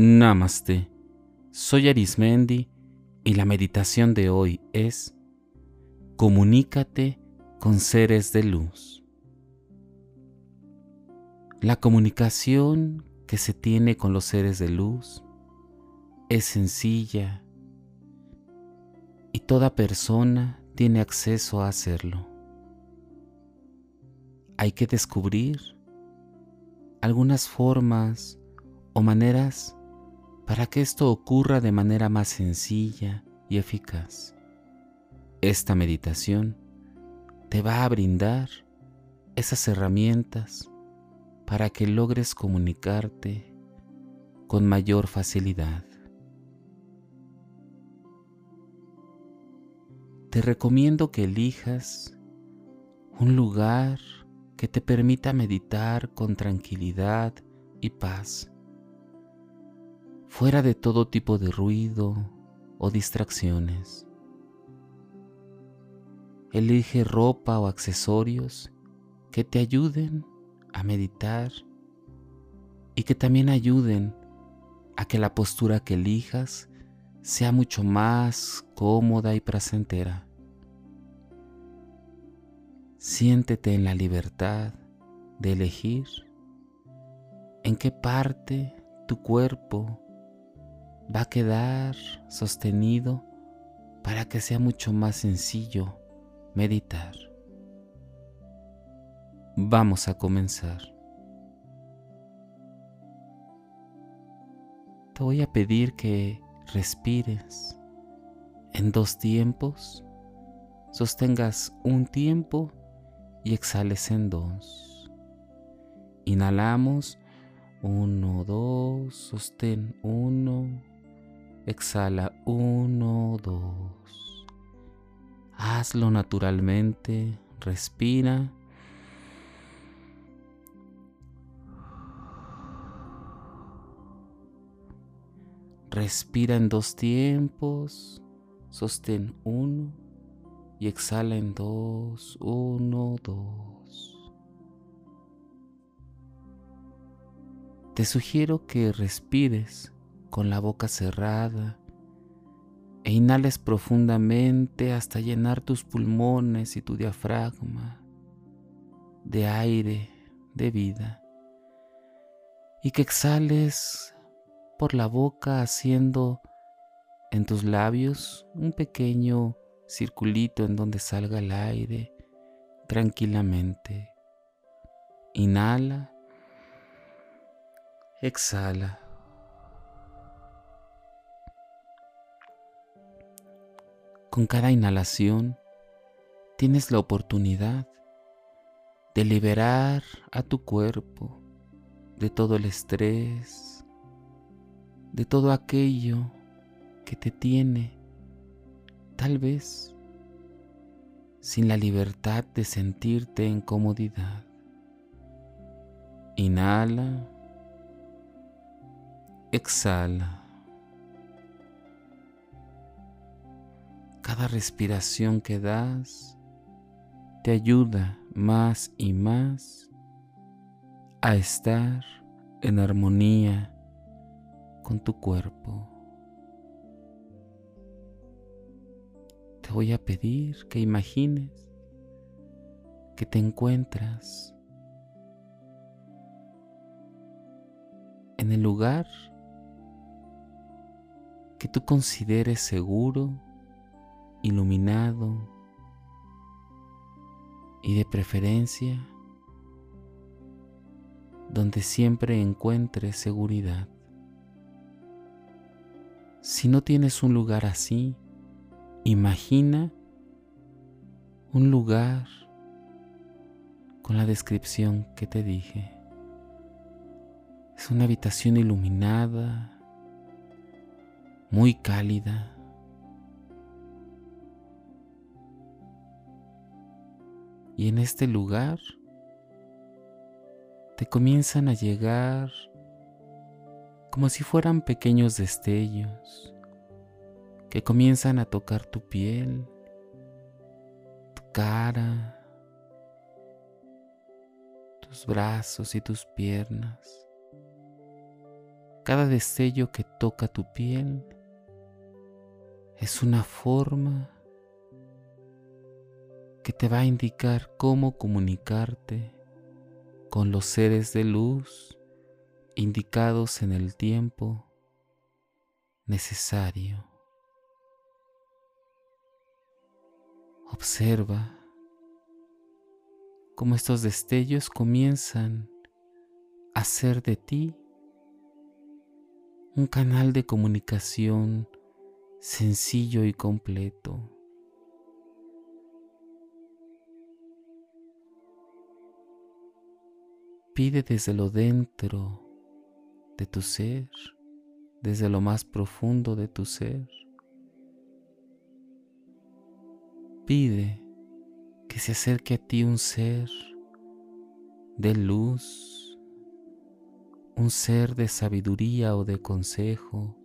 Namaste. Soy Arismendi y la meditación de hoy es Comunícate con seres de luz. La comunicación que se tiene con los seres de luz es sencilla y toda persona tiene acceso a hacerlo. Hay que descubrir algunas formas o maneras para que esto ocurra de manera más sencilla y eficaz. Esta meditación te va a brindar esas herramientas para que logres comunicarte con mayor facilidad. Te recomiendo que elijas un lugar que te permita meditar con tranquilidad y paz fuera de todo tipo de ruido o distracciones. Elige ropa o accesorios que te ayuden a meditar y que también ayuden a que la postura que elijas sea mucho más cómoda y placentera. Siéntete en la libertad de elegir en qué parte tu cuerpo va a quedar sostenido para que sea mucho más sencillo meditar. Vamos a comenzar. Te voy a pedir que respires en dos tiempos, sostengas un tiempo y exhales en dos. Inhalamos, uno, dos, sostén, uno, Exhala uno, dos. Hazlo naturalmente. Respira. Respira en dos tiempos. Sostén uno y exhala en dos. Uno, dos. Te sugiero que respires con la boca cerrada e inhales profundamente hasta llenar tus pulmones y tu diafragma de aire, de vida, y que exhales por la boca haciendo en tus labios un pequeño circulito en donde salga el aire tranquilamente. Inhala, exhala. Con cada inhalación tienes la oportunidad de liberar a tu cuerpo de todo el estrés, de todo aquello que te tiene, tal vez sin la libertad de sentirte en comodidad. Inhala, exhala. Cada respiración que das te ayuda más y más a estar en armonía con tu cuerpo. Te voy a pedir que imagines que te encuentras en el lugar que tú consideres seguro iluminado y de preferencia donde siempre encuentres seguridad. Si no tienes un lugar así, imagina un lugar con la descripción que te dije. Es una habitación iluminada, muy cálida, Y en este lugar te comienzan a llegar como si fueran pequeños destellos que comienzan a tocar tu piel, tu cara, tus brazos y tus piernas. cada destello que toca tu piel es una forma que te va a indicar cómo comunicarte con los seres de luz indicados en el tiempo necesario. Observa cómo estos destellos comienzan a ser de ti un canal de comunicación sencillo y completo. Pide desde lo dentro de tu ser, desde lo más profundo de tu ser. Pide que se acerque a ti un ser de luz, un ser de sabiduría o de consejo,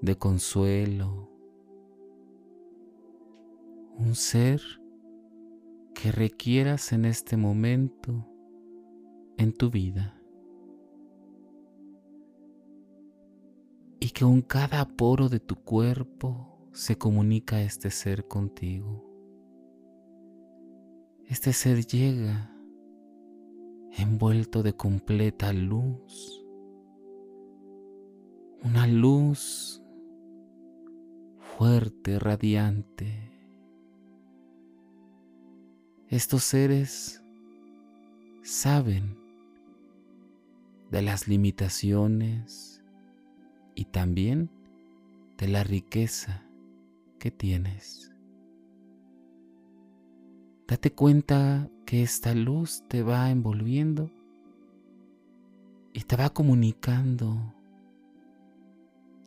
de consuelo, un ser que requieras en este momento en tu vida y que con cada poro de tu cuerpo se comunica este ser contigo. Este ser llega envuelto de completa luz, una luz fuerte, radiante. Estos seres saben de las limitaciones y también de la riqueza que tienes. Date cuenta que esta luz te va envolviendo y te va comunicando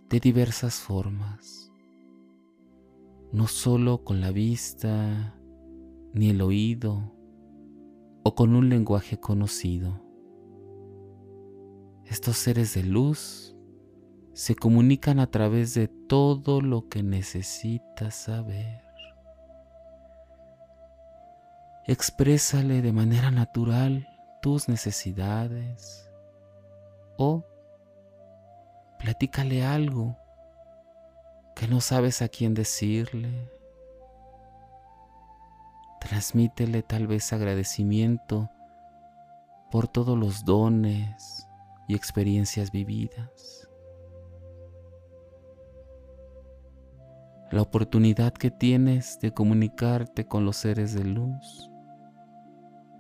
de diversas formas, no solo con la vista ni el oído o con un lenguaje conocido estos seres de luz se comunican a través de todo lo que necesitas saber. Exprésale de manera natural tus necesidades o platícale algo que no sabes a quién decirle. Transmítele tal vez agradecimiento por todos los dones, y experiencias vividas. La oportunidad que tienes de comunicarte con los seres de luz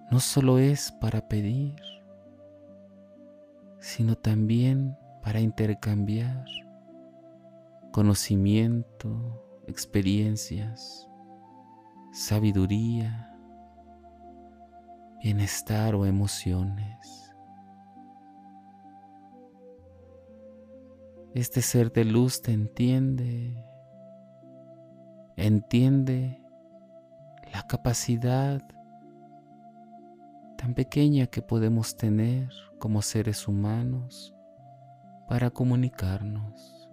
no solo es para pedir, sino también para intercambiar conocimiento, experiencias, sabiduría, bienestar o emociones. Este ser de luz te entiende, entiende la capacidad tan pequeña que podemos tener como seres humanos para comunicarnos.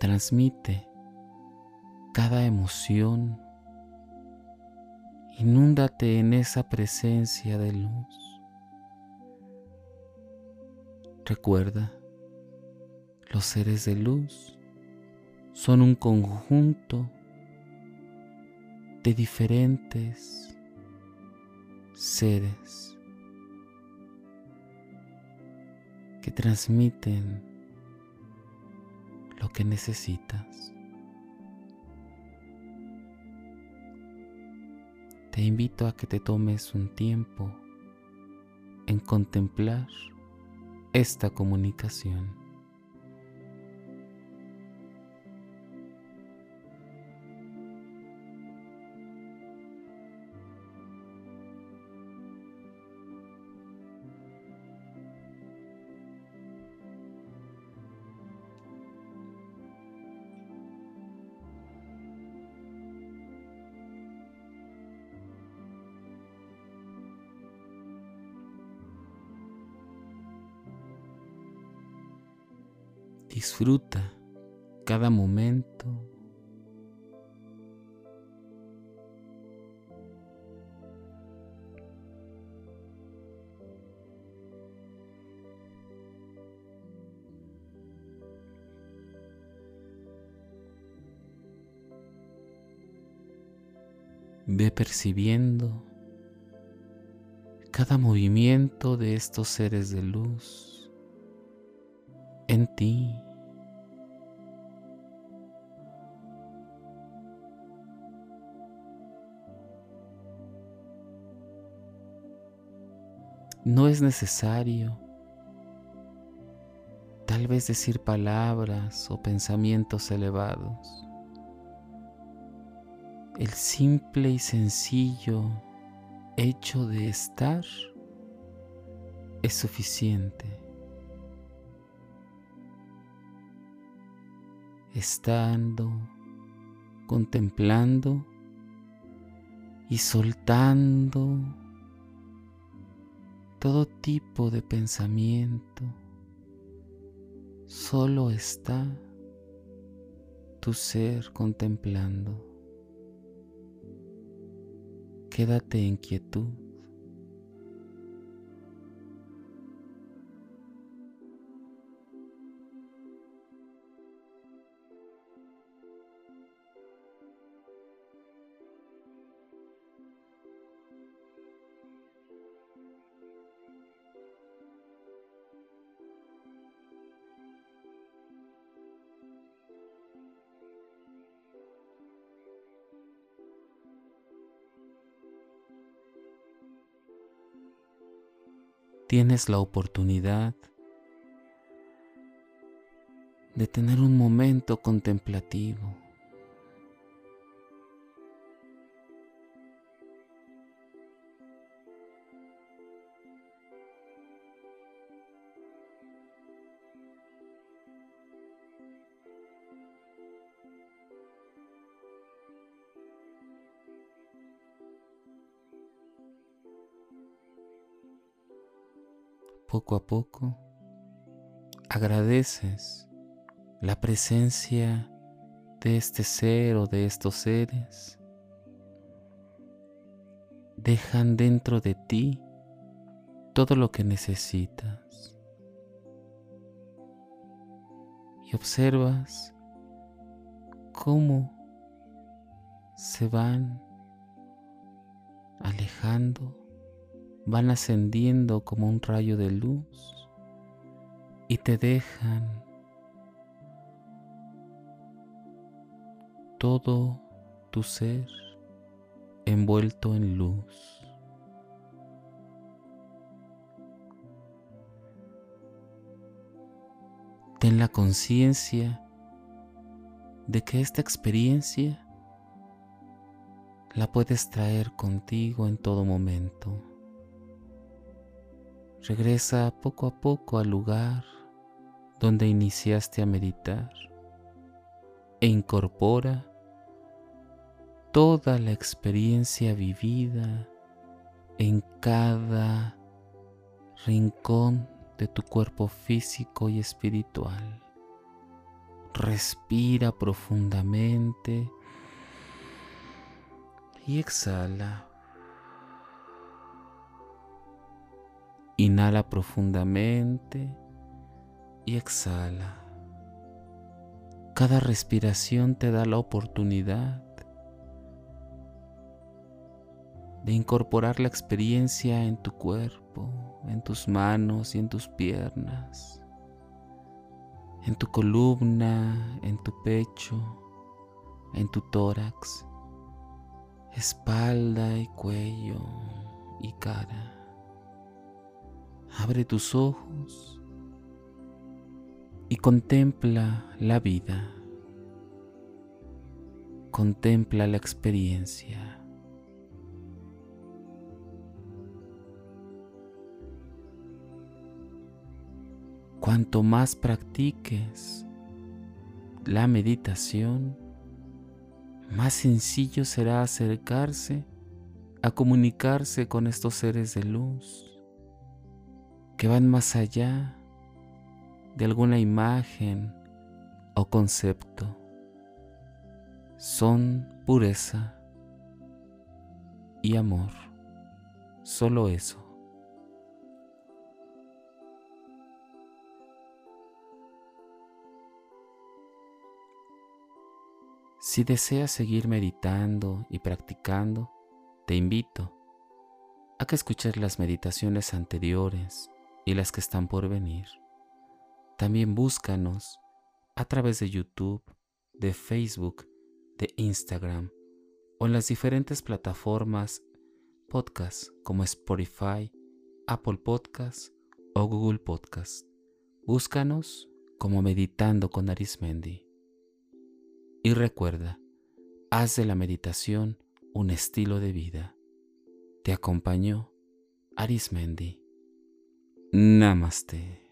Transmite cada emoción, inúndate en esa presencia de luz. Recuerda, los seres de luz son un conjunto de diferentes seres que transmiten lo que necesitas. Te invito a que te tomes un tiempo en contemplar esta comunicación. Disfruta cada momento. Ve percibiendo cada movimiento de estos seres de luz en ti. No es necesario tal vez decir palabras o pensamientos elevados. El simple y sencillo hecho de estar es suficiente. Estando, contemplando y soltando todo tipo de pensamiento. Solo está tu ser contemplando. Quédate en quietud. Tienes la oportunidad de tener un momento contemplativo. Poco a poco agradeces la presencia de este ser o de estos seres. Dejan dentro de ti todo lo que necesitas. Y observas cómo se van alejando van ascendiendo como un rayo de luz y te dejan todo tu ser envuelto en luz. Ten la conciencia de que esta experiencia la puedes traer contigo en todo momento. Regresa poco a poco al lugar donde iniciaste a meditar e incorpora toda la experiencia vivida en cada rincón de tu cuerpo físico y espiritual. Respira profundamente y exhala. Inhala profundamente y exhala. Cada respiración te da la oportunidad de incorporar la experiencia en tu cuerpo, en tus manos y en tus piernas, en tu columna, en tu pecho, en tu tórax, espalda y cuello y cara. Abre tus ojos y contempla la vida. Contempla la experiencia. Cuanto más practiques la meditación, más sencillo será acercarse a comunicarse con estos seres de luz que van más allá de alguna imagen o concepto. Son pureza y amor. Solo eso. Si deseas seguir meditando y practicando, Te invito a que escuches las meditaciones anteriores y las que están por venir. También búscanos a través de YouTube, de Facebook, de Instagram o en las diferentes plataformas podcast como Spotify, Apple Podcast o Google Podcast. Búscanos como Meditando con Arismendi. Y recuerda, haz de la meditación un estilo de vida. Te acompañó Arismendi. Namaste.